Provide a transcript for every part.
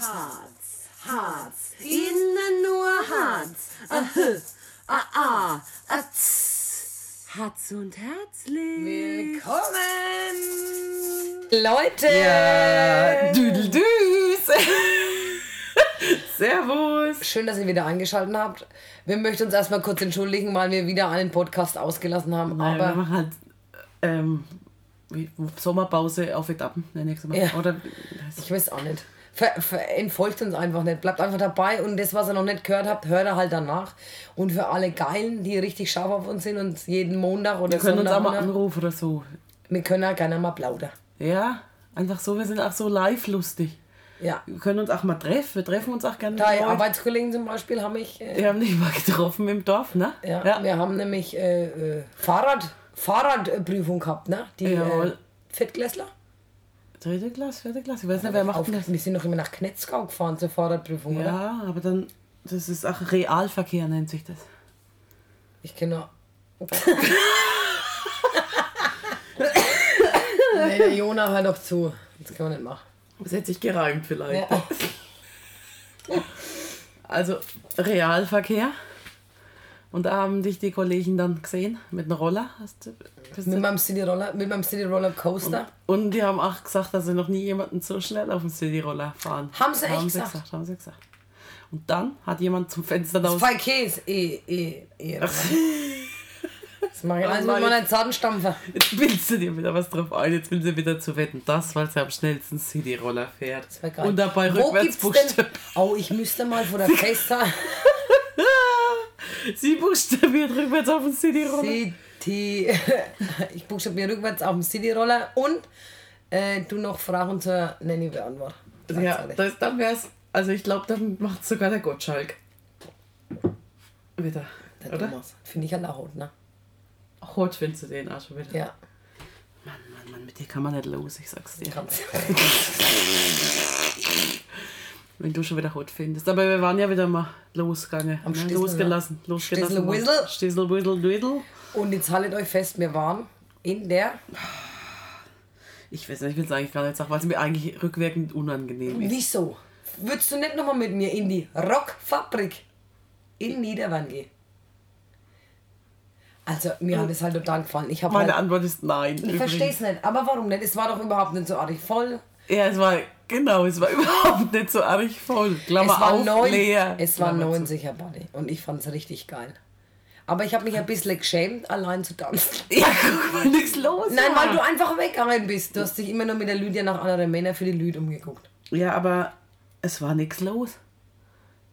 Harz, Harz, innen nur Harz. Ahö, ah, ah, ah, tss. Harz und herzlich. Willkommen! Leute! Ja, Düdeldüs! Servus! Schön, dass ihr wieder eingeschaltet habt. Wir möchten uns erstmal kurz entschuldigen, weil wir wieder einen Podcast ausgelassen haben. Nein, wir aber machen halt ähm, Sommerpause auf Etappen, nenne ich mal. Ja. Oder ich weiß auch nicht. Entfolgt uns einfach nicht. Bleibt einfach dabei und das, was ihr noch nicht gehört habt, hört ihr halt danach. Und für alle Geilen, die richtig scharf auf uns sind und jeden Montag oder wir können uns Sonntag auch mal anrufen oder so. wir können ja gerne mal plaudern. Ja, einfach so, wir sind auch so live lustig. Ja. Wir können uns auch mal treffen, wir treffen uns auch gerne Drei. Arbeitskollegen zum Beispiel haben mich. Äh, Wir haben dich mal getroffen im Dorf, ne? ja, Wir haben nämlich äh, äh, Fahrrad, Fahrradprüfung gehabt, ne? Die äh, Jawohl. Viertklässler. Dritte Klasse, vierte Klasse, ich weiß nicht, wer macht Auf, das? wir sind noch immer nach Knetzgau gefahren zur Fahrradprüfung, oder? Ja, aber dann, das ist auch Realverkehr, nennt sich das. Ich kenne nur. nee, der Jona, hör doch zu. Das kann man nicht machen. Das hätte sich gereimt vielleicht. Ja. Also Realverkehr. Und da haben dich die Kollegen dann gesehen mit einem Roller. Hast du, Mit du, meinem City Roller, mit meinem City Roller Coaster. und die haben auch gesagt, dass sie noch nie jemanden so schnell auf dem Cityroller fahren. Haben sie echt gesagt? Haben sie gesagt. Und dann hat jemand zum Fenster raus. Zwei Käse. Eh, eh, eh. Das mache ich alles mit meiner Zahnstampfer. Jetzt willst du dir wieder was drauf ein. Jetzt will sie wieder zu wetten. Das, weil sie am schnellsten Cityroller fährt. Das geil. Und dabei Wo rückwärts gibt's denn? Oh, ich müsste mal vor der FaceTime. Sie buchstabiert rückwärts auf dem Cityroller. City. Ich buchstabiere rückwärts auf dem City-Roller und äh, du noch Fragen zur Nanny beantworten. Ja, das, dann wär's. Also ich glaube, dann macht sogar der Gottschalk. Wieder. Der oder? Thomas. Finde ich halt auch gut, ne? Heute findest du den auch schon wieder. Ja. Mann, Mann, Mann, mit dir kann man nicht los, ich sag's dir. Kannst. Wenn du schon wieder heute findest. Aber wir waren ja wieder mal losgegangen. Am ne? Stissel, Losgelassen. Losgelassen. Stissel. Stissel Dwiddle. Und jetzt haltet euch fest, wir waren in der. Ich weiß nicht, ich will es eigentlich gar nicht sagen, weil es mir eigentlich rückwirkend unangenehm ist. Wieso? Würdest du nicht nochmal mit mir in die Rockfabrik in Niederwand gehen? Also, mir hat es halt total gefallen. Ich, Meine halt, Antwort ist nein. ich verstehe es nicht. Aber warum nicht? Es war doch überhaupt nicht so artig voll. Ja, es war, genau, es war überhaupt nicht so arg voll. Klammer es war auf, neun, leer. Es war. 90 Herr Buddy. Und ich fand es richtig geil. Aber ich habe mich ein bisschen geschämt, allein zu tanzen. Ja, guck mal, nichts los. Nein, war. weil du einfach weggegangen bist. Du hast dich immer nur mit der Lydia nach anderen Männern für die Lüd umgeguckt. Ja, aber es war nichts los.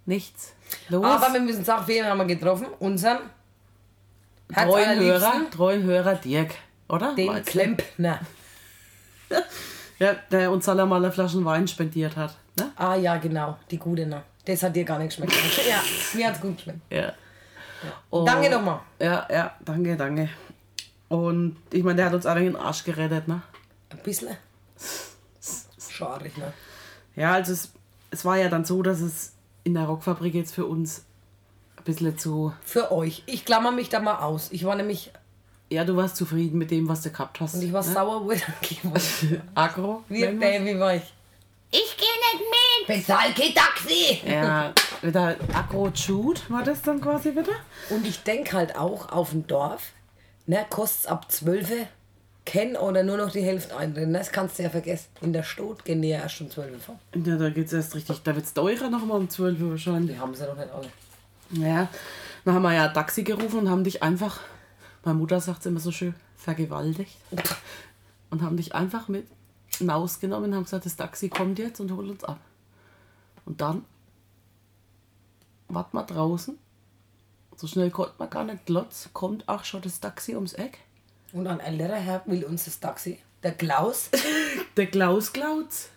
Nichts los. Aber wir müssen sagen, wen haben wir getroffen? Unseren treuen Hörer, treuen Hörer Dirk, oder? den? Klempner. Ja, der uns alle mal eine Flasche Wein spendiert hat. Ne? Ah ja, genau, die gute, ne? Das hat dir gar nicht geschmeckt. ja, mir hat's gut geschmeckt. Ja. Und- Danke nochmal. Ja, ja, danke, danke. Und ich meine, der hat uns alle in den Arsch gerettet, ne? Ein bisschen. Schade, ne? Ja, also es, es war ja dann so, dass es in der Rockfabrik jetzt für uns ein bisschen zu. Für euch. Ich klammer mich da mal aus. Ich war nämlich, Ja, du warst zufrieden mit dem, was du gehabt hast. und ich war ne? sauer, wo ich dann. Agro. Wie. Baby war ich. Ich gehe nicht mit. Bezahl kein Taxi! Ja, wieder Agro Jude war das dann quasi wieder? Und ich denke halt auch auf dem Dorf, ne, kostet's ab 12 kennen oder nur noch die Hälfte einrennen. Das kannst du ja vergessen. In der Stadt gehen die ja erst um 12 Uhr vor. Ja, da geht's erst richtig. Da wird's teurer nochmal um 12 Uhr wahrscheinlich. Die haben sie doch nicht alle. Ja, dann haben wir ja ein Taxi gerufen und haben dich einfach, meine Mutter sagt es immer so schön, vergewaltigt. Und haben dich einfach mit rausgenommen und haben gesagt, das Taxi kommt jetzt und holt uns ab. Und dann warten wir draußen. So schnell konnte man gar nicht glotz, kommt auch schon das Taxi ums Eck. Und ein älterer Herr will uns das Taxi. Der Klaus. Der Klaus klaut's.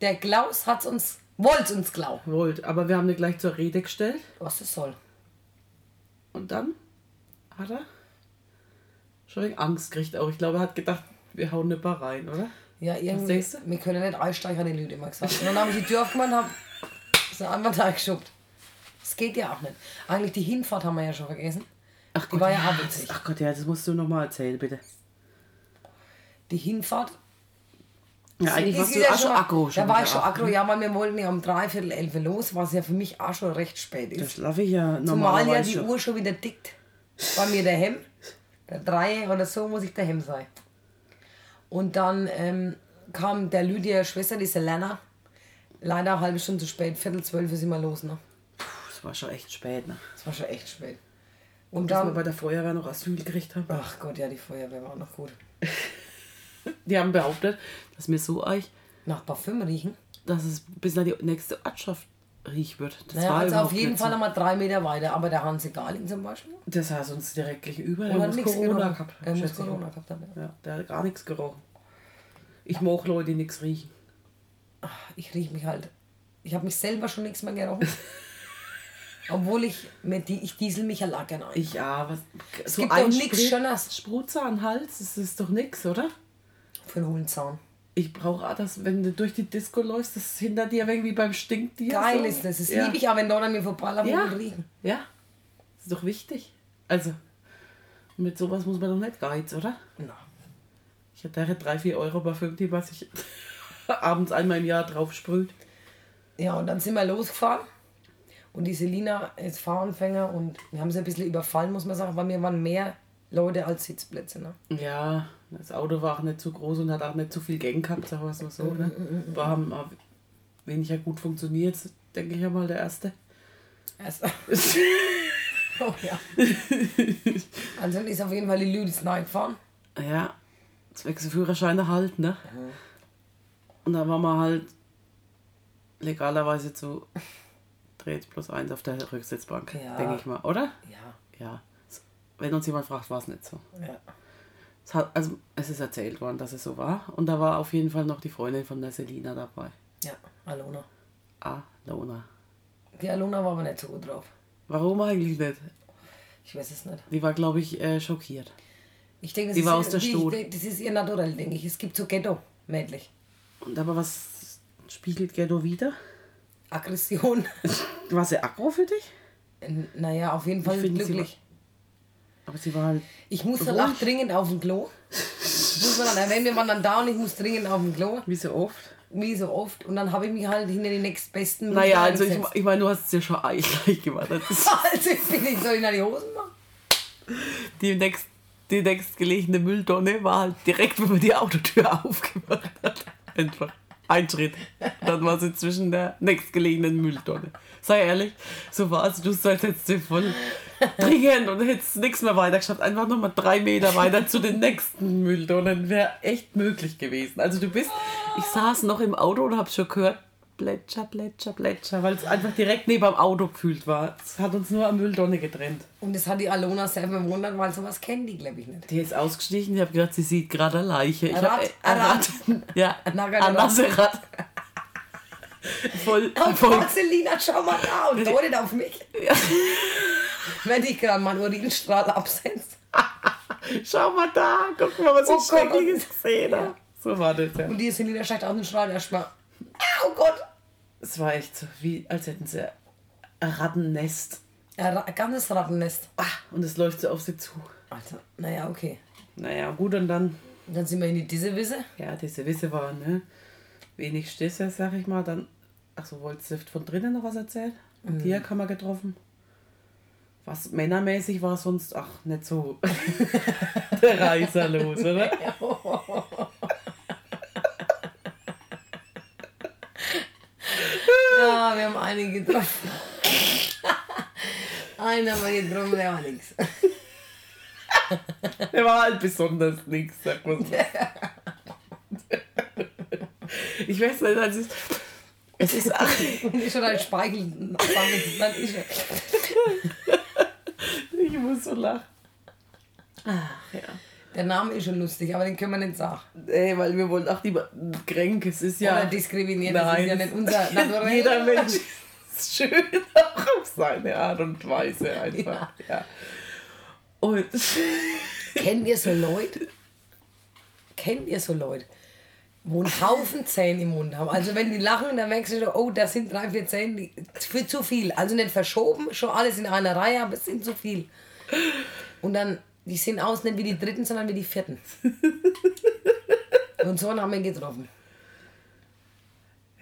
Der Klaus hat's uns, wollte uns klauen. Wollt, aber wir haben ihn gleich zur Rede gestellt. Was das soll. Und dann hat er schon wegen Angst gekriegt auch. Ich glaube, er hat gedacht, wir hauen eine Bar rein, oder? Ja, irgendwie, denkst du? wir können nicht einsteigen, die Leute immer gesagt. Und dann habe ich die Tür aufgemacht und habe so einfach da geschubt. Das geht ja auch nicht. Eigentlich die Hinfahrt haben wir ja schon vergessen. Ach Die war ja auch witzig. Ach Gott, ja, das musst du nochmal erzählen, bitte. Die Hinfahrt Ja, eigentlich warst du ja auch schon aggro. Da war ich schon aggro, ja, weil wir wollten ja um dreiviertel elf los, was ja für mich auch schon recht spät Da ist. schlafe ich ja Zumal ja normalerweise die schon. Uhr schon wieder tickt. Bei mir daheim. Drei oder so muss ich daheim sein. Und dann ähm, kam der Lydia Schwester, die Selena, leider eine halbe Stunde zu spät. Viertel zwölf ist immer los. Ne? Das war schon echt spät, ne? Das war schon echt spät. Und Dass wir dann. bei der Feuerwehr noch Asyl gekriegt haben. Ach Gott, ja, die Feuerwehr war auch noch gut. Die haben behauptet, dass mir so euch, Nach Parfüm riechen. dass es bis nach die nächste Ortschaft riecht wird. Das Naja, war also auf jeden Fall so. einmal drei Meter weiter. Aber der Hansi Garling zum Beispiel. Das heißt uns direkt gegenüber. Der hat muss nichts Corona gerochen. gehabt. Er muss Corona mal. gehabt haben. Ja. Ja, der hat gar nichts gerochen. Ich mag Leute, die nichts riechen. Ich riech mich halt. Ich habe mich selber schon nichts mehr gerochen. Obwohl ich mit die, ich diesel mich ja lackern ein. Ich ja, was. Es gibt doch nichts Schöneres. Sprutzer an Hals, das ist doch nichts, oder? Für einen hohlen Zahn. Ich brauche auch das, wenn du durch die Disco läufst, das hinter dir irgendwie beim Stinktier. Geil so. ist das. Das ja. liebe ich auch, wenn Leute an mir vorbeilaufen Ja. und riechen. Ja, das ist doch wichtig. Also, mit sowas muss man doch nicht geiz, oder? Na. Ich hätte 3, 4 Euro Parfüm, die was ich abends einmal im Jahr drauf sprüht. Ja, und dann sind wir losgefahren. Und die Selina ist Fahranfänger und wir haben sie ein bisschen überfallen, muss man sagen, weil wir waren mehr Leute als Sitzplätze. Ne? Ja, das Auto war auch nicht zu groß und hat auch nicht zu viel Gang gehabt, sagen wir es mal so. Ne? War haben weniger gut funktioniert, denke ich einmal, der erste. Erst. oh ja. Also ist auf jeden Fall die Lüdis gefahren. Ja, zwecks Führerscheine halt, ne? Und da waren wir halt legalerweise zu dreht plus eins auf der Rücksitzbank, Ja. denke ich mal, oder? Ja. Ja. Wenn uns jemand fragt, war es nicht so. ja. Es hat, also es ist erzählt worden, dass es so war. Und da war auf jeden Fall noch die Freundin von der Selina dabei. Ja, Alona. Ah, Lona. Die Alona war aber nicht so gut drauf. Warum eigentlich nicht? Ich weiß es nicht. Die war, glaube ich, äh, schockiert. Ich denke, das, Die ist, war ihr- aus der die- die- das ist ihr Naturell, denke ich. Es gibt so Ghetto-mädlich. Und aber was spiegelt Ghetto wieder? Aggression. War sie aggro für dich? N- naja, auf jeden Fall glücklich. Aber sie war halt. Ich muss dann auch dringend auf dem Klo. muss man dann erwähnen, wir waren dann da und ich muss dringend auf dem Klo. Wie so oft. Wie so oft. Und dann habe ich mich halt hinter die nächstbesten. Naja, also ich, ich meine, du hast es ja schon gleich gemacht. Also ich bin nicht, soll ich nach die Hosen machen? die, nächst, die nächstgelegene Mülltonne war halt direkt, wenn man die Autotür aufgemacht hat. Einfach. Ein Schritt. Dann war sie zwischen der nächstgelegenen Mülltonne. Sei ehrlich, so war es. Du sollst jetzt voll dringend und hättest nichts mehr weiter geschafft. Einfach nochmal drei Meter weiter zu den nächsten Mülltonnen. Wäre echt möglich gewesen. Also du bist, ich saß noch im Auto und hab's schon gehört, Plätscher, Plätscher, Plätscher, weil es einfach direkt neben dem Auto gefühlt war. Es hat uns nur am Mülltonne getrennt. Und das hat die Alona selber bewundert, weil sowas kennen die, glaube ich, nicht. Die ist ausgestiegen, ich habe gedacht, sie sieht gerade eine Leiche. Ich Ein hab, Rad, äh, Rad. Ja, Ein Nasserad. Voll, Oh voll. Gott, Selina, schau mal da und deutet auf mich. Wenn ich gerade meinen Urinstrahl absetze. Schau mal da, guck mal, was Oh ich Schreckliches gesehen habe. So war das ja. Und die Selina steigt aus dem Strahl erstmal. Oh Gott. Es war echt so, wie als hätten sie ein Rattennest. Ein ganzes Rattennest. Ah, und es läuft so auf sie zu. Alter, naja, okay. Naja, gut, und dann, Und dann sind wir in die Dissewisse. ja, diese Wisse war, ne? Wenig Stöße, sag ich mal. Dann, ach so, wolltest du von drinnen noch was erzählen? Mhm. Die haben wir getroffen. Was männermäßig war sonst, ach, nicht so der Reißer los, oder? Ja, wir haben einige getroffen. Einen haben wir getroffen, der war nix. Der war halt besonders nichts, sagt man so. Ich weiß nicht, also es, es ist ach, ich schon ein Speichel ich muss so lachen. Ach ja. Der Name ist schon lustig, aber den können wir nicht sagen. Ey, weil wir wollen auch niemanden kränken. Es ist ja. Oder diskriminieren, das ist ja nicht unser Naturell. Jeder Mensch ist schön auch auf seine Art und Weise einfach. Ja. Und Kennt ihr so Leute? Kennt ihr so Leute, wo einen Haufen Zähne im Mund haben? Also wenn die lachen, dann merkst du, schon, oh, das sind drei, vier Zähne, die, für zu viel. Also nicht verschoben, schon alles in einer Reihe, aber es sind zu viel. Und dann, die sehen aus nicht wie die Dritten, sondern wie die Vierten. Und so haben wir ihn getroffen.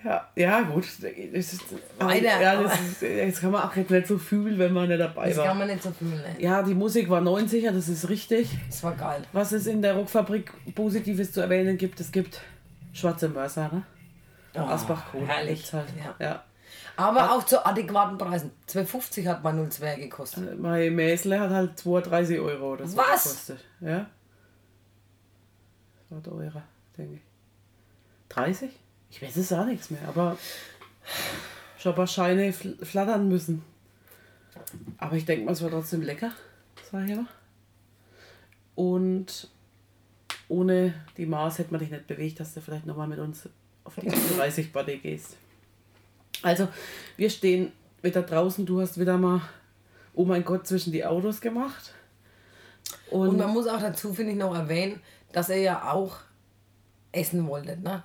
Ja, ja gut. Das ist, Weiter, ja, das ist, jetzt kann man auch nicht so fühlen, wenn man nicht dabei Das war. kann man nicht so fühlen. Ne? Ja, die Musik war 90er, das ist richtig. Das war geil. Was es in der Rockfabrik Positives zu erwähnen gibt, es gibt schwarze Mörser, ne? Oh, Asbach-Kohle. herrlich. Halt. Ja. Ja. Aber auch zu adäquaten Preisen. 2,50 hat man 02 gekostet. Mein Mäsle hat halt 32 Euro oder so Was? gekostet. Ja. Das war teurer, denke ich. 30? Ich weiß es auch nichts mehr, aber ich habe Scheine fl flattern müssen. Aber ich denke mal, es war trotzdem lecker, sag ich mal. Und ohne die Maß hätte man dich nicht bewegt, dass du vielleicht nochmal mit uns auf die 30 Body gehst. Also, wir stehen wieder draußen. Du hast wieder mal, oh mein Gott, zwischen die Autos gemacht. Und, Und man muss auch dazu, finde ich, noch erwähnen, dass er ja auch essen wollte. Ne?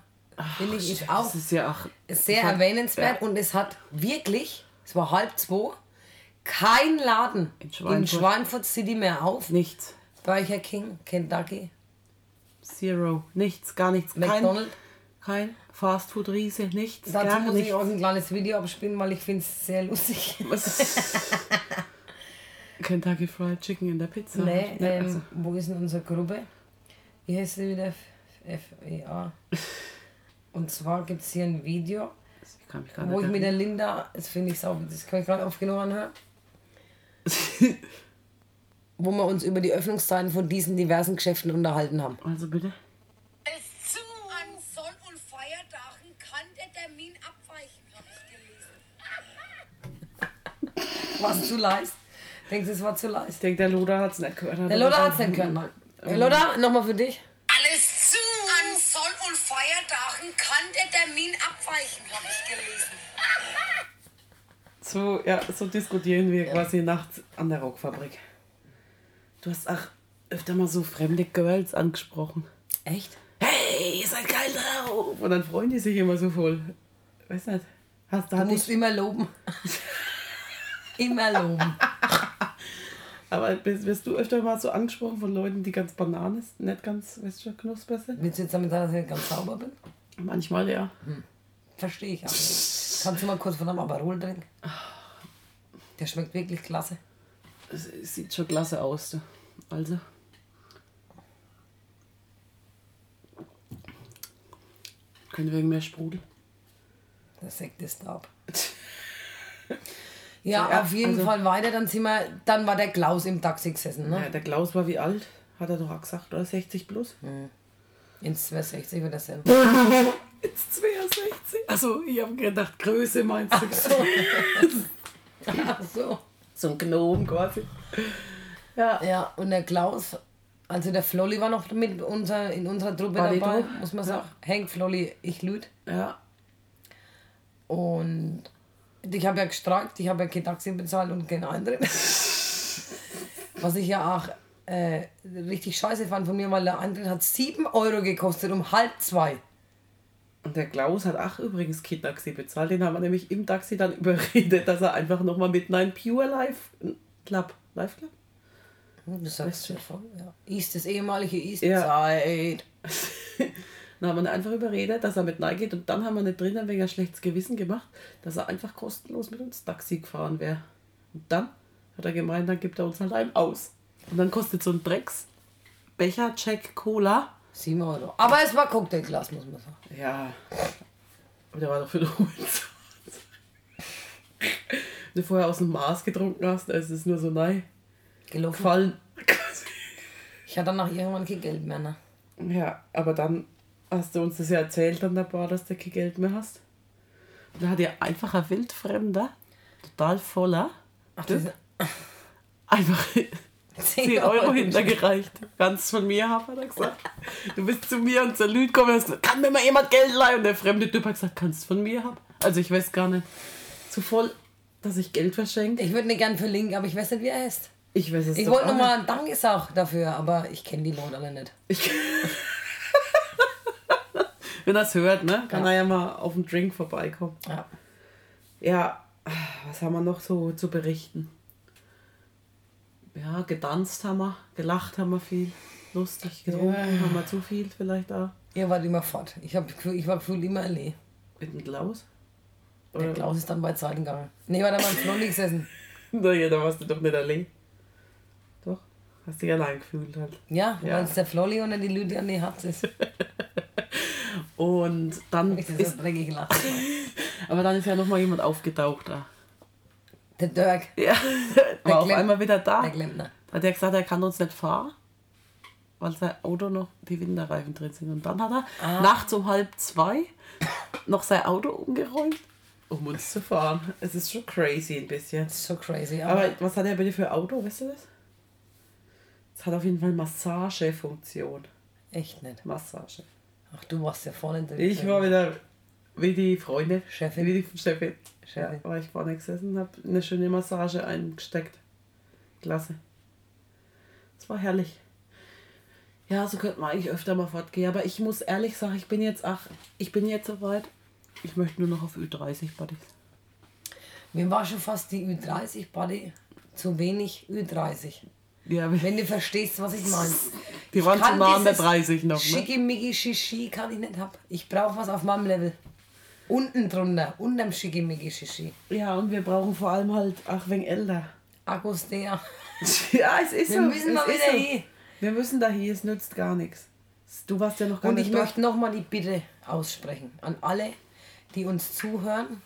Finde ich, ist auch ist ja auch sehr hat- erwähnenswert. Und es hat wirklich, es war halb zwei, kein Laden In in Schweinfurt. Schweinfurt City mehr auf. Nichts. Burger King, Kentucky, Zero. Nichts, gar nichts. McDonald's. kein Fastfood-Riese, nichts. Dazu muss nichts. ich auch ein kleines Video abspielen, weil ich finde es sehr lustig. Kentucky Fried Chicken in der Pizza. Nee, Ja, ähm, also, wo ist denn unsere Gruppe? Wie heißt sie wieder? FEA. Und zwar gibt es hier ein Video, ich wo ich mit der Linda, das finde ich sauber, das kann ich gerade oft genug anhören, wo wir uns über die Öffnungszeiten von diesen diversen Geschäften unterhalten haben. Also bitte. Es zu. An Sonn- und Feiertagen kann der Termin abweichen, habe ich gelesen. Was zu leist? Denkst du, es war zu Ich leist? denke, der Loder hat es nicht gehört. Der Lothar hat es nicht gehört. Der Lothar, nochmal für dich. Alles zu. An Sonn- und Feiertagen kann der Termin abweichen, habe ich gelesen. So, ja, so diskutieren wir quasi nachts an der Rockfabrik. Du hast auch öfter mal so fremde Girls angesprochen. Echt? Hey, ihr seid geil drauf! Und dann freuen die sich immer so voll. Weiß nicht. Hast, Du musst dich, immer loben. immer loben. aber bist, wirst du öfter mal so angesprochen von Leuten, die ganz Bananen sind, nicht ganz, weißt du, knusper sind? Willst du jetzt damit sagen, dass ich nicht ganz sauber bin? Manchmal ja. Verstehe ich auch nicht. Kannst du mal kurz von einem Aperol trinken? Der schmeckt wirklich klasse. Es, es sieht schon klasse aus. Du. Also. Können wir wegen mehr Sprudel? Der Sekt ist ab. Ja, Ja, auf jeden also- Fall weiter. Dann, sind wir, dann war der Klaus im Taxi gesessen. Ne? Ja, der Klaus war wie alt? Hat er doch auch gesagt, oder? 60 plus? Ins 260 wird das sein. Jetzt 62. Also, ich habe gedacht, Größe meinst du? Ach so. so ein Gnom quasi. Ja. Ja, und der Klaus, also der Flolli war noch mit unser, in unserer Truppe War dabei, muss man Ja. sagen. Hank, Flolli, ich lüd. Ja. Und ich habe ja gestreikt, ich habe ja kein Taxi bezahlt und keinen Eintritt. Was ich ja auch äh, richtig scheiße fand von mir, weil der Eintritt hat 7 Euro gekostet um halb zwei. Und der Klaus hat auch übrigens Kid-Taxi bezahlt. Den haben wir nämlich im Taxi dann überredet, dass er einfach nochmal mit Nein Pure Live Club. Live Club? Das sagst du ja voll, ja. East, das ehemalige East Ja. Side. Dann haben wir ihn einfach überredet, dass er mit Nein geht. Und dann haben wir nicht drinnen wegen ein schlechtes Gewissen gemacht, dass er einfach kostenlos mit uns Taxi gefahren wäre. Und dann hat er gemeint, dann gibt er uns halt einen aus. Und dann kostet so ein Drecks Becher Check Cola. 7 Euro. Aber es war Cocktailglas, muss man sagen. Ja. Aber der war doch für den Hund. Wenn du vorher aus dem Maß getrunken hast, dann ist es nur so nein Gelaufen. gefallen. Ich hatte danach irgendwann kein Geld mehr. Ne? Ja, aber dann hast du uns das ja erzählt an der Bar, dass du kein Geld mehr hast. Und da hat dir einfach ein Wildfremder, total voller, Ach, das einfach 10 10 Euro hintergereicht. Ganz von mir, hat er gesagt. Du bist zu mir und zur Lüd gekommen und hast gesagt, kann mir mal jemand Geld leihen? Und der fremde Typ hat gesagt, kannst du von mir haben? Also ich weiß gar nicht. Zu voll, dass ich Geld verschenke. Ich würde nicht gern verlinken, aber ich weiß nicht, wie er heißt. Ich weiß es Ich wollte nochmal ein Danke sagen dafür, aber ich kenne die Leute alle nicht. Ich Wenn er es hört, ne, kann Ja. er ja mal auf den Drink vorbeikommen. Ja. Ja, was haben wir noch so zu berichten? Ja, getanzt haben wir, gelacht haben wir viel, lustig getrunken haben wir zu viel vielleicht auch. Ihr wart immer fort. Ich Gefühl, ich war gefühlt immer allein. Mit dem Klaus? Der Klaus ist dann bei Zeiten gegangen. Nee, war da mal im Flonny gesessen. Naja, da warst du doch nicht allein. Doch? Hast dich allein gefühlt halt. Ja, Ja. weil es der Flolli und die Lydia an die Herz ist. Und dann Ich ist, dreckig lachen. aber dann ist ja nochmal jemand aufgetaucht da. Der Dirk, Ja, war auf einmal wieder da. der Klempner. Hat er gesagt, er kann uns nicht fahren, weil sein Auto noch die Winterreifen drin sind. Und dann hat er Ah. nachts um halb zwei noch sein Auto umgeräumt, um uns zu fahren. Es ist schon crazy ein bisschen. So crazy. Aber, Aber was hat er bitte für ein Auto, weißt du das? Es hat auf jeden Fall Massagefunktion. echt nicht. Massage. Ach, du warst ja vorne drin. Ich war wieder wie die Freundin. Chefin. Wie die Chefin. Ja, Chefin. war ich vorne gesessen und habe eine schöne Massage eingesteckt. Klasse. Es war herrlich. Ja, so könnte man eigentlich öfter mal fortgehen. Aber ich muss ehrlich sagen, ich bin jetzt, ach, ich bin jetzt soweit. Ich möchte nur noch auf Ü30 Buddies. Mir war schon fast die Ü30 Buddy zu wenig Ü30. Ja, Wenn du verstehst, was ich meine. die waren zu nah an der dieses 30 noch, ne? Schickimicki Shishi kann ich nicht hab. Ich brauche was auf meinem Level. Unten drunter, unterm Schickimicki Shishi. Ja, und wir brauchen vor allem halt, ach, wegen älter. Akkus der. Ja, es ist Wir so. müssen es mal wieder so. hin. Wir müssen da hier, es nützt gar nichts. Du warst ja noch gar Und nicht ich da. möchte nochmal die Bitte aussprechen an alle, die uns zuhören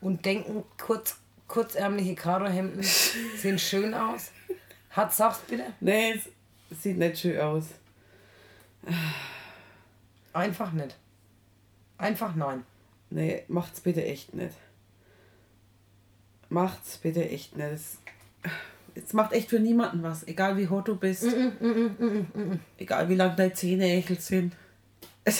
und denken, kurz, kurzärmliche Karohemden sehen schön aus. Hat sag's bitte. Nee, es sieht nicht schön aus. Einfach nicht. Einfach nein. Nee, macht's bitte echt nicht. Macht's bitte echt nicht. Es, es macht echt für niemanden was. Egal wie hot du bist. Egal wie lang deine Zähne ekelt sind.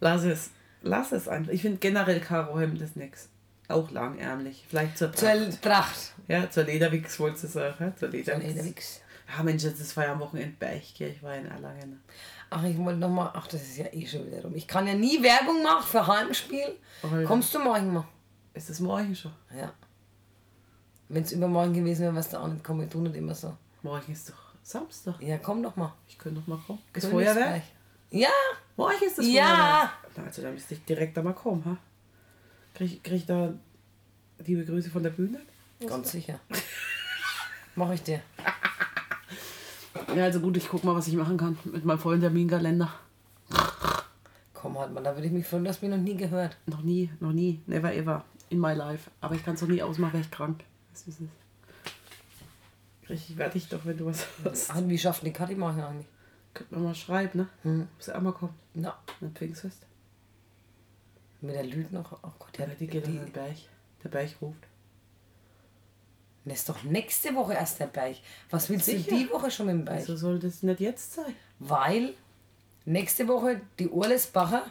Lass es. Lass es einfach. Ich finde generell Karohemd ist nix. Auch langärmlich. Vielleicht zur Zur Pracht. Tracht. Ja, zur Lederwix wolltest du sagen. ja? Zur Lederwix. Lederwix. Ja, Mensch, das war ja am Wochenende Bergkirch. Ich war in Erlangen. Ach, ich wollte nochmal. Ach, das ist ja eh schon wieder rum. Ich kann ja nie Werbung machen für Heimspiel. Alter. Kommst du morgen mal? Ist das morgen schon? Ja. Wenn es übermorgen gewesen wäre, wärst du auch nicht kommen. Wir tun nicht immer so. Morgen ist doch Samstag. Ja, komm doch mal. Ich könnte doch mal kommen. Ist Königsberg. Feuerwerk? Ja, Morgen ist das Ja. Feuerwerk. Na, Also da müsste ich direkt da mal kommen, ha? Krieg, krieg ich da liebe Grüße von der Bühne? ganz sicher. Mach ich dir. Ja, also gut, ich guck mal, was ich machen kann mit meinem vollen Terminkalender. Komm halt mal, da würde ich mich freuen, du hast mich noch nie gehört. Noch nie, noch nie, never ever in my life. Aber ich kann es doch nie ausmachen, weil ich krank. Das ist es. Richtig werde ich doch, wenn du was hast. Wie schafft die Kathi machen eigentlich? Könnte man mal schreiben, ne? Hm. Muss auch mal kommen. Na, Ein Pfingstfest. Mit der Lüd noch. Oh Gott, Ja, ja, die geht an den Berg. Der Berg ruft. Das ist doch nächste Woche erst der Berg. Was willst Sicher. du die Woche schon mit dem Berg? Wieso soll das nicht jetzt sein? Weil nächste Woche die Urlesbacher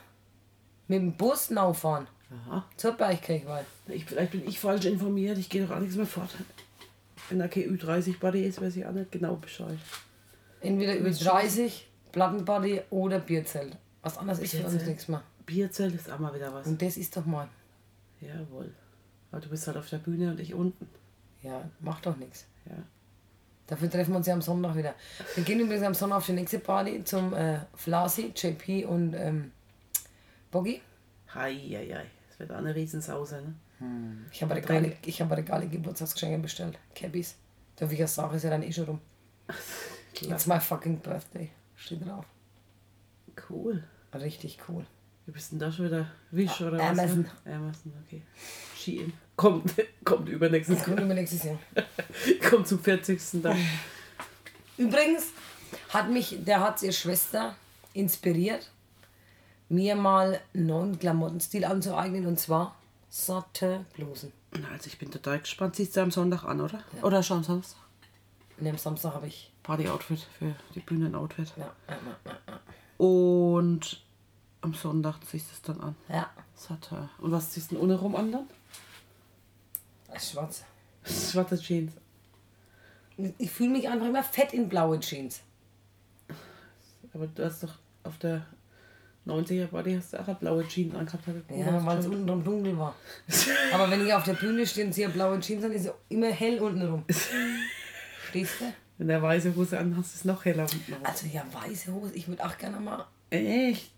mit dem Bus fahren Aha. zur Bergkirchweih. Ich, vielleicht bin ich falsch informiert. Ich gehe doch auch nichts mehr fort. Wenn da kein Ü30 Buddy ist, weiß ich auch nicht genau Bescheid. Entweder über 30, Plattenparty oder Bierzelt. Was anderes ist für uns nichts mehr. Bierzelt ist auch mal wieder was. Und das ist doch mal. Jawohl. Aber du bist halt auf der Bühne und ich unten. Ja, macht doch nichts. Ja. Dafür treffen wir uns ja am Sonntag wieder. Wir gehen übrigens am Sonntag auf die nächste Party zum äh, Flasi, JP und ähm, Boggy. Hei, hei, hei. Es wird auch eine Riesensause, ne? Ich habe eine geile, ich habe eine geile Geburtstagsgeschenke bestellt. Cabbies. Darf ich ja sagen, ist ja dann eh schon rum. It's my fucking birthday. Steht drauf. Cool. Richtig cool. Wie bist denn da schon wieder? Wish oder was? Amazon. Ne? Amazon, okay. Shein. Kommt, kommt übernächstes Kommt über nächstes Jahr. Kommt zum 40. dann. Übrigens hat mich der hat ihre Schwester inspiriert, mir mal einen neuen Klamottenstil anzueignen und zwar satte Blusen. Na, Also ich bin total gespannt. Siehst du am Sonntag an, oder? Oder schon am Samstag? Und am Samstag habe ich. Party-Outfit für die Bühnen-Outfit. Ja, ja, ja, ja. Und am Sonntag ziehst du es dann an. ja. Satte. Und was ziehst du denn ohne rum an dann? Schwarz. Schwarze Jeans. Ich fühle mich einfach immer fett in blaue Jeans. Aber du hast doch auf der 90er Body hast du auch eine blaue Jeans angehabt. Ja, weil es ausgeschaut. unten dunkel war. Aber wenn ich auf der Bühne stehe und sehe blaue Jeans, dann ist es immer hell unten rum. Stehst du? Wenn der weiße Hose an hast, ist es noch heller unten rum. Also ja, weiße Hose. Ich würde auch gerne mal. Echt?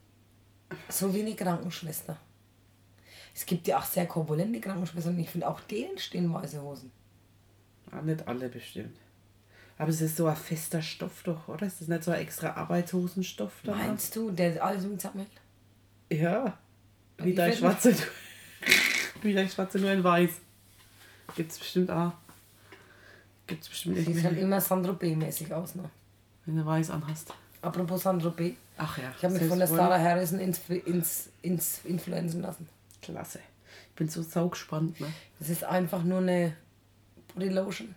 So wie eine Krankenschwester. Es gibt ja auch sehr korpulente Krankenschwestern und ich finde auch denen stehen weiße Hosen. Ah, nicht alle bestimmt. Aber es ist so ein fester Stoff doch, oder? Ist das nicht so ein extra Arbeitshosenstoff da? Meinst du, der alles umzappelt? Ja. Wie dein Schwarze. Wie dein Schwarze nur in weiß. Gibt's bestimmt auch. Gibt's bestimmt Sieht halt irgendwie, immer Sandro B-mäßig aus, ne? wenn du weiß anhast. Apropos Sandro B. Ach ja. Ich habe mich von der Sarah Harrison ins, ins, ins influenzen lassen. Klasse. Ich bin so saugespannt, ne? Das ist einfach nur eine Bodylotion.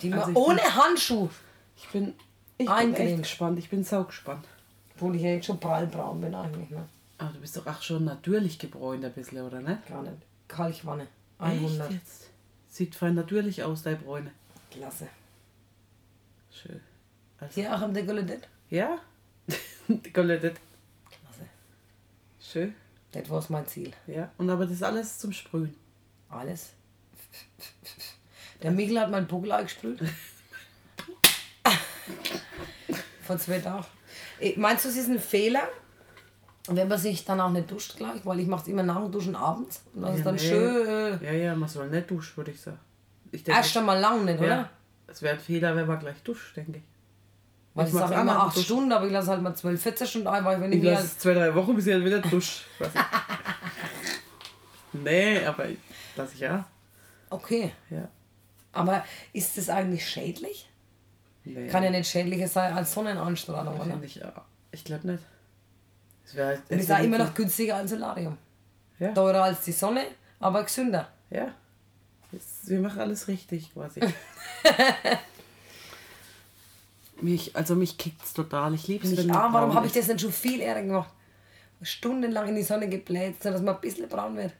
Die also ohne Handschuh, Ich bin, ich bin echt gespannt. Ich bin saugespannt. obwohl ich ja jetzt schon prallbraun bin eigentlich, ne? Aber du bist doch auch schon natürlich gebräunt ein bisschen, oder ne? Gar nicht. Kalkwanne. Echt 100. jetzt? Sieht fein natürlich aus, deine Bräune. Klasse. Schön. Also, Hier auch am Dekolletet. ja? Goldet. Klasse. Schön. Das war mein Ziel. Ja. Und aber das ist alles zum Sprühen. Alles. Der Mikkel hat meinen Buckel eingesprüht. Vor zwei Tagen. Meinst du, es ist ein Fehler, wenn man sich dann auch nicht duscht gleich? Weil ich mache es immer nach dem Duschen abends. Und das ist dann nee. schön. Äh, Ja, ja, man soll nicht duschen, würde ich sagen. Ich denke, erst einmal lang nicht, oder? ja, es wäre ein Fehler, wenn man gleich duscht, denke ich. Weil Ich sage immer einmal acht duschen. Stunden, aber ich lasse halt mal 12, 14 Stunden ein, weil wenn ich, Ich lasse es zwei, drei Wochen, bis ich halt wieder ich. nee, aber ich- lass ich ja. Okay. Ja. Aber ist das eigentlich schädlich? Nee. Kann ja nicht schädlicher sein als Sonnenanstrahlung, oder? Finde ich, glaube nicht. Es wäre Und ist auch immer noch günstiger als Solarium. Ja. Teurer als die Sonne, aber gesünder. Ja. Es- Wir machen alles richtig quasi. mich, also mich kickt's total. Ich liebe es, ah, warum habe ich das denn schon viel eher gemacht? Stundenlang in die Sonne gebläht, sodass man ein bisschen braun wird.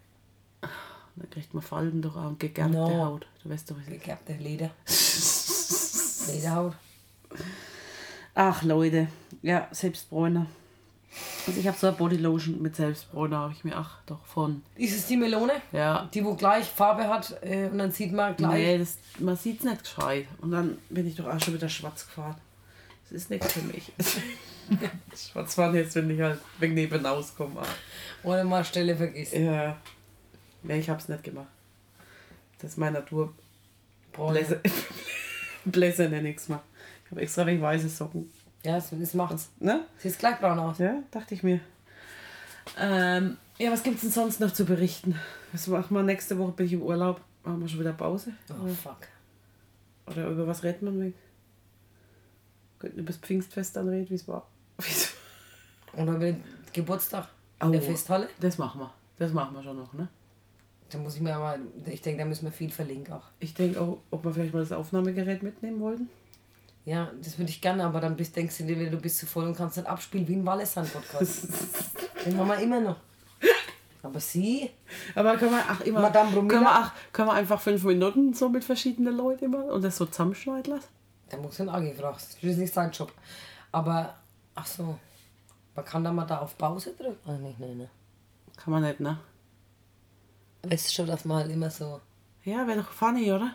Dann kriegt man Falten durch und gegerbte No. Haut. Du weißt doch, was ich Gekerbte Leder. Lederhaut. Ach Leute, ja, Selbstbräuner. Also ich habe so eine Bodylotion mit Selbstbräuner, habe ich mir, ach doch, von. Ist es die Melone? Ja. Die, wo gleich Farbe hat äh, und dann sieht man gleich. Nee, das, man sieht es nicht gescheit. Und dann bin ich doch auch schon wieder schwarz gefahren. Das ist nichts für mich. schwarz fahren jetzt, wenn ich halt wegen neben rauskomme. Oder mal Stelle vergisst. Ja. Nee, ich hab's nicht gemacht. Das ist meine Natur. Blässe, Blässe nenne ich's mal. Ich habe extra wegen weiße Socken. Ja, das, das macht's. Ne? Sieht gleich braun aus. Ja, dachte ich mir. Ähm, ja, was gibt's denn sonst noch zu berichten? Was machen wir nächste Woche? Bin ich im Urlaub. Machen wir schon wieder Pause? Oh, fuck. Oder über was redet man? wegen? Über das Pfingstfest dann reden, wie es war. Oder über den Geburtstag in Oh. der Festhalle. Das machen wir. Das machen wir schon noch, ne? Da muss ich mir aber, ich denke, da müssen wir viel verlinken auch. Ich denke auch, ob wir vielleicht mal das Aufnahmegerät mitnehmen wollten. Ja, das würde ich gerne, aber dann bist, denkst du dir du bist zu voll und kannst nicht abspielen wie ein Wallesan-Podcast. Den haben wir immer noch. Aber sie, Aber können wir auch immer. Madame können, wir auch, können wir einfach fünf Minuten so mit verschiedenen Leuten immer und das so zusammenschneiden lassen? Da muss ihn angefragt. Das ist nicht sein Job. Aber, ach so, man kann da mal da auf Pause drücken. Ah, nicht, nein, ne. Kann man nicht, ne? Weißt du schon, dass man halt immer so. Ja, wäre doch funny, oder?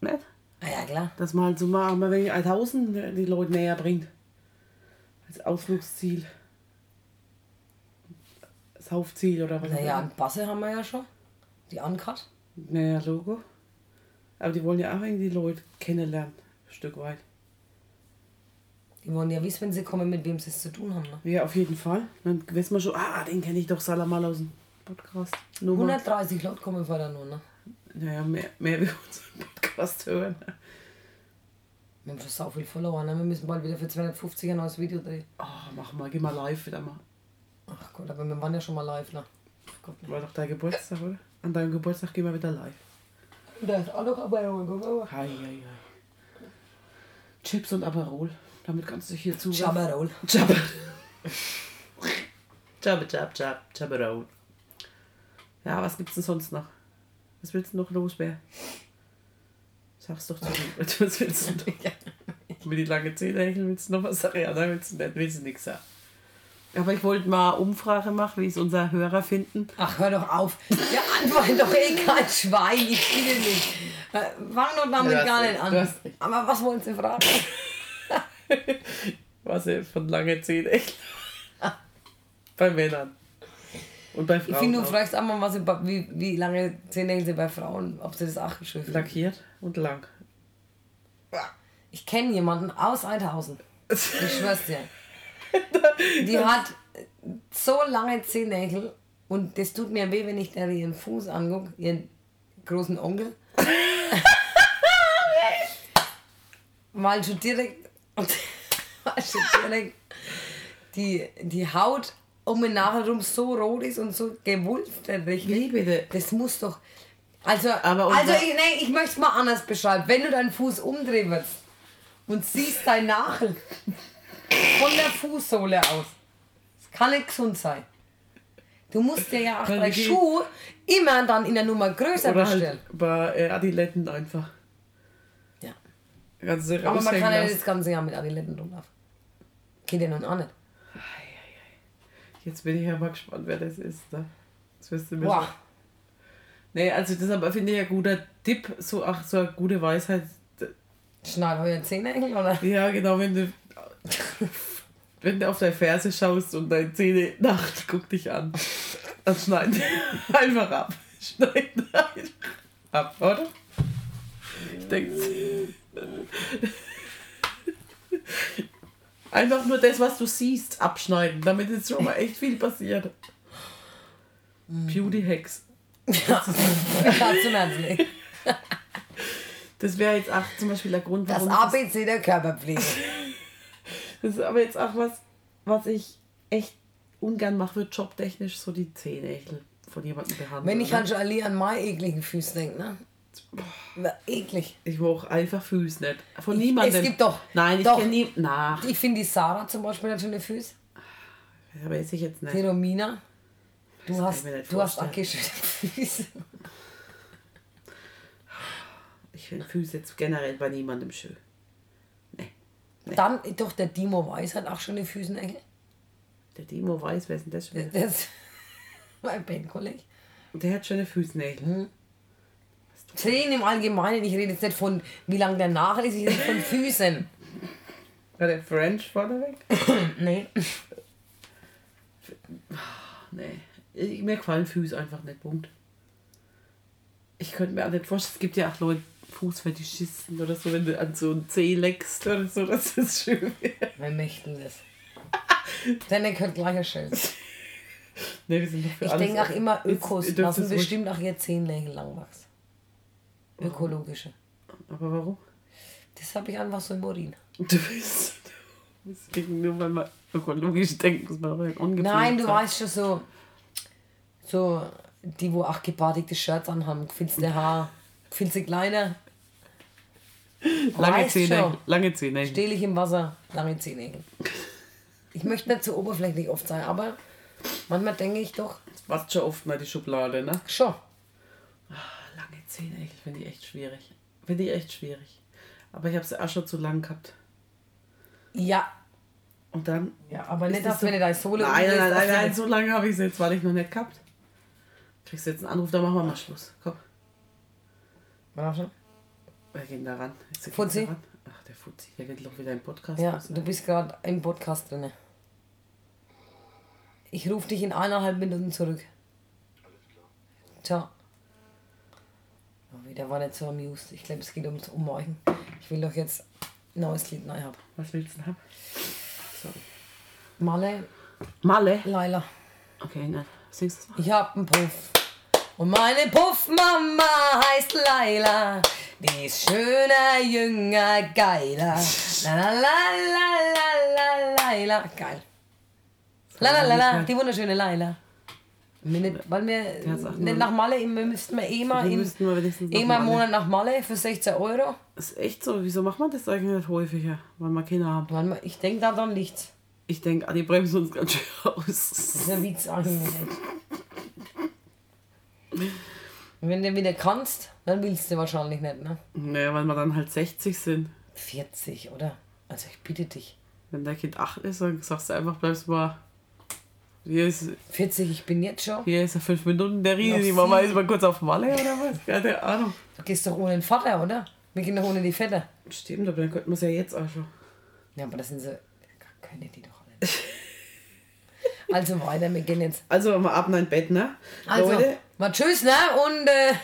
Nicht? Ah ja, klar. Dass man halt so mal, mal wegen 1000 die Leute näher bringt. Als Ausflugsziel. Saufziel oder was auch Naja, an Basse haben wir ja schon. Die Uncut. Naja, Logo. Aber die wollen ja auch irgendwie die Leute kennenlernen. Ein Stück weit. Die wollen ja wissen, wenn sie kommen, mit wem sie es zu tun haben. Ne? Ja, auf jeden Fall. Dann wissen wir schon, ah, den kenne ich doch Salamal aus dem Podcast. Nummer. 130 Leute kommen vorher nur, ne? Naja, mehr, mehr wie unseren Podcast hören. Wir haben schon so viel verloren. Ne? Wir müssen bald wieder für 250 ein neues Video drehen. Oh, mach mal, geh mal live wieder mal. Ach Gott, aber wir waren ja schon mal live, ne? Ach Gott, ne. War doch dein Geburtstag, oder? An deinem Geburtstag gehen wir wieder live. Da ist auch noch Aperol, guck mal. Hei, hei, hei. Chips und Aperol. Damit kannst du hier zu. Chabarol. Jabba. Jabba, jab, jab, Jabberol. Ja, was gibt's denn sonst noch? Was willst du noch los, Bär? Sag's doch zu mir. Was willst du noch? Mit die lange Zähne willst du noch was sagen? Ja, willst du nicht, willst du nichts sagen. Aber ich wollte mal eine Umfrage machen, wie es unser Hörer finden. Ach, hör doch auf. Wir antworten doch eh kein Schwein. Ich will nicht. Äh, Fang doch damit hast gar nicht an. Aber was wollen Sie fragen? was sie von lange Zähne. bei Männern. Und bei Frauen. Ich finde, du auch. fragst auch mal, was sie, bei- wie, wie lange Zähne sie bei Frauen, ob sie das auch geschrieben haben. Lackiert und lang. Ich kenne jemanden aus Eidhausen. Ich schwör's dir. Die hat so lange Zehennägel und das tut mir weh, wenn ich da ihren Fuß angucke, ihren großen Onkel. Weil schon direkt, weil schon direkt die, die Haut um und nachher rum so rot ist und so gewulft richtig. Wie bitte? Das muss doch. Also, Aber also ich, nee, ich möchte es mal anders beschreiben. Wenn du deinen Fuß umdrehen würdest und siehst dein Nagel von der Fußsohle aus, das kann nicht gesund sein. Du musst dir ja auch bei Schuhe immer dann in der Nummer größer Oder bestellen. halt bei äh, Adiletten einfach. Ja. Du Aber man kann ja das ganze Jahr mit Adiletten rumlaufen. Geht ja nun auch nicht. Jetzt bin ich ja mal gespannt, wer das ist. Ne? Das wirst du mir Boah. Nee, also das aber finde ich ein guter Tipp, so auch so eine gute Weisheit. Schneid euer Zehennägel oder? Ja, genau, wenn du wenn du auf deine Ferse schaust und deine Zähne Nacht guck dich an. Dann schneid einfach ab. Schneid einfach ab, oder? Ich denke. Einfach nur das, was du siehst, abschneiden, damit jetzt schon mal echt viel passiert. Beauty Hacks. Herzlich. Das wäre jetzt auch zum Beispiel der Grund, Das warum. ABC der Körperpflege. Das ist aber jetzt auch was, was ich echt ungern mache, wird jobtechnisch so die Zehennägel von jemandem behandeln. Wenn ich halt allein an meine ekligen Füße denke, ne? War eklig. Ich brauche einfach Füße nicht. Von Ich- niemandem. es gibt doch- Nein, ich kenne nie. Na, Ich finde die Sarah zum Beispiel hat schöne Füße. aber weiß ich jetzt nicht. Romina. Du kann hast, du hast vorstellen. auch schöne Füße. Ich finde Füße jetzt generell bei niemandem schön. Dann doch der Dimo Weiß hat auch schöne Füße. Enkel. Der Dimo weiß, wer ist denn das schon? wieder? Das mein Bandkollege. Und der hat schöne Fußnägel. Mhm. Zehen im Allgemeinen. Ich rede jetzt nicht von, wie lang der Nagel ist, ich rede von Füßen. War der French vorneweg? Nee. Nee. Ich, mir gefallen Füße einfach nicht. Punkt. Ich könnte mir auch nicht vorstellen, es gibt ja auch Leute, Fußfetischisten oder so, wenn du an so einen Zeh leckst oder so, das schön wäre. Wer möchte das? Deine könnte gleich erstellen. Nee, wir sind für Ich denke auch immer, ihr Ökos lassen bestimmt auch ihr Zehennägel lang wachsen. Ökologische. Aber warum? Das habe ich einfach so im Urin. Du bist. Deswegen, nur weil man ökologisch denkt, muss man auch nicht ungepflegt Nein, du sein. weißt schon so, so die, wo auch gebartigte Shirts anhaben, gefilzte Haar, gefilzte Kleider. Lange Weißt Zähne. schon. Lange Zähne. Stehle ich im Wasser, lange Zehennägel. Ich möchte nicht zu oberflächlich oft sein, aber manchmal denke ich doch, Warst schon oft mal die Schublade, ne? schon. Lange Zähne, ich finde ich echt schwierig. Finde ich echt schwierig. Aber ich habe sie auch schon zu lang gehabt. Ja, Und dann. ja aber nicht, das dass so- wenn du deine Sohle Nein, nein, nein, nein, nein, so lange habe ich sie jetzt, weil ich noch nicht gehabt. Kriegst du jetzt einen Anruf, dann machen wir mal Schluss. Komm, Warte schon. wir gehen da ran. Geht Fuzzi? da ran. Ach, der Fuzzi, der geht doch wieder im Podcast. Ja, los. du bist gerade im Podcast drin. Ich rufe dich in eineinhalb Minuten zurück. Ciao. Oh, wieder war nicht so amused. Ich glaube, es geht ums Umweichen. Ich will doch jetzt ein neues Lied neu haben. Was willst du denn haben? Sorry. Malle, Malle. Laila. Okay, nein. Singst du das mal? Ich hab einen Puff. Und meine Puffmama heißt Laila. Die ist schöner, jünger, geiler. La la la la la la Laila. Geil. La la la la, die wunderschöne Laila. Wir nicht, weil wir Ja, nicht nach Malle, wir müssten wir eh mal, Wir in, mal eh mal im Malle. Monat nach Malle für 16 Euro. Das ist echt so. Wieso macht man das eigentlich nicht häufiger? Weil wir Kinder haben. Weil wir- Ich denke, da dann liegt's. Ich denke, ah, die bremsen uns ganz schön aus. Das ist ein Witz eigentlich nicht. Wenn du wieder kannst, dann willst du wahrscheinlich nicht, ne? Naja, weil wir dann halt 60 sind. 40, oder? Also ich bitte dich. Wenn dein Kind 8 ist, dann sagst du einfach, bleibst mal. Hier ist, 40, ich bin jetzt schon. hier ist er 5 Minuten der Riese. Die Mama ist mal kurz auf Malle oder was? Keine Ahnung. Du gehst doch ohne den Vater, oder? Wir gehen doch ohne die Vetter. Stimmt, aber dann könnten wir es ja jetzt auch schon. Ja, aber das sind so Können die doch alle. Also weiter, wir gehen jetzt. Also mal ab in ein Bett, ne? Also, Leute, mal tschüss, ne? Und äh,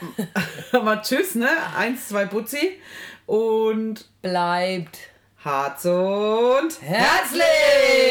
mal tschüss, ne? Eins, zwei Putzi und bleibt Harz und herzlich!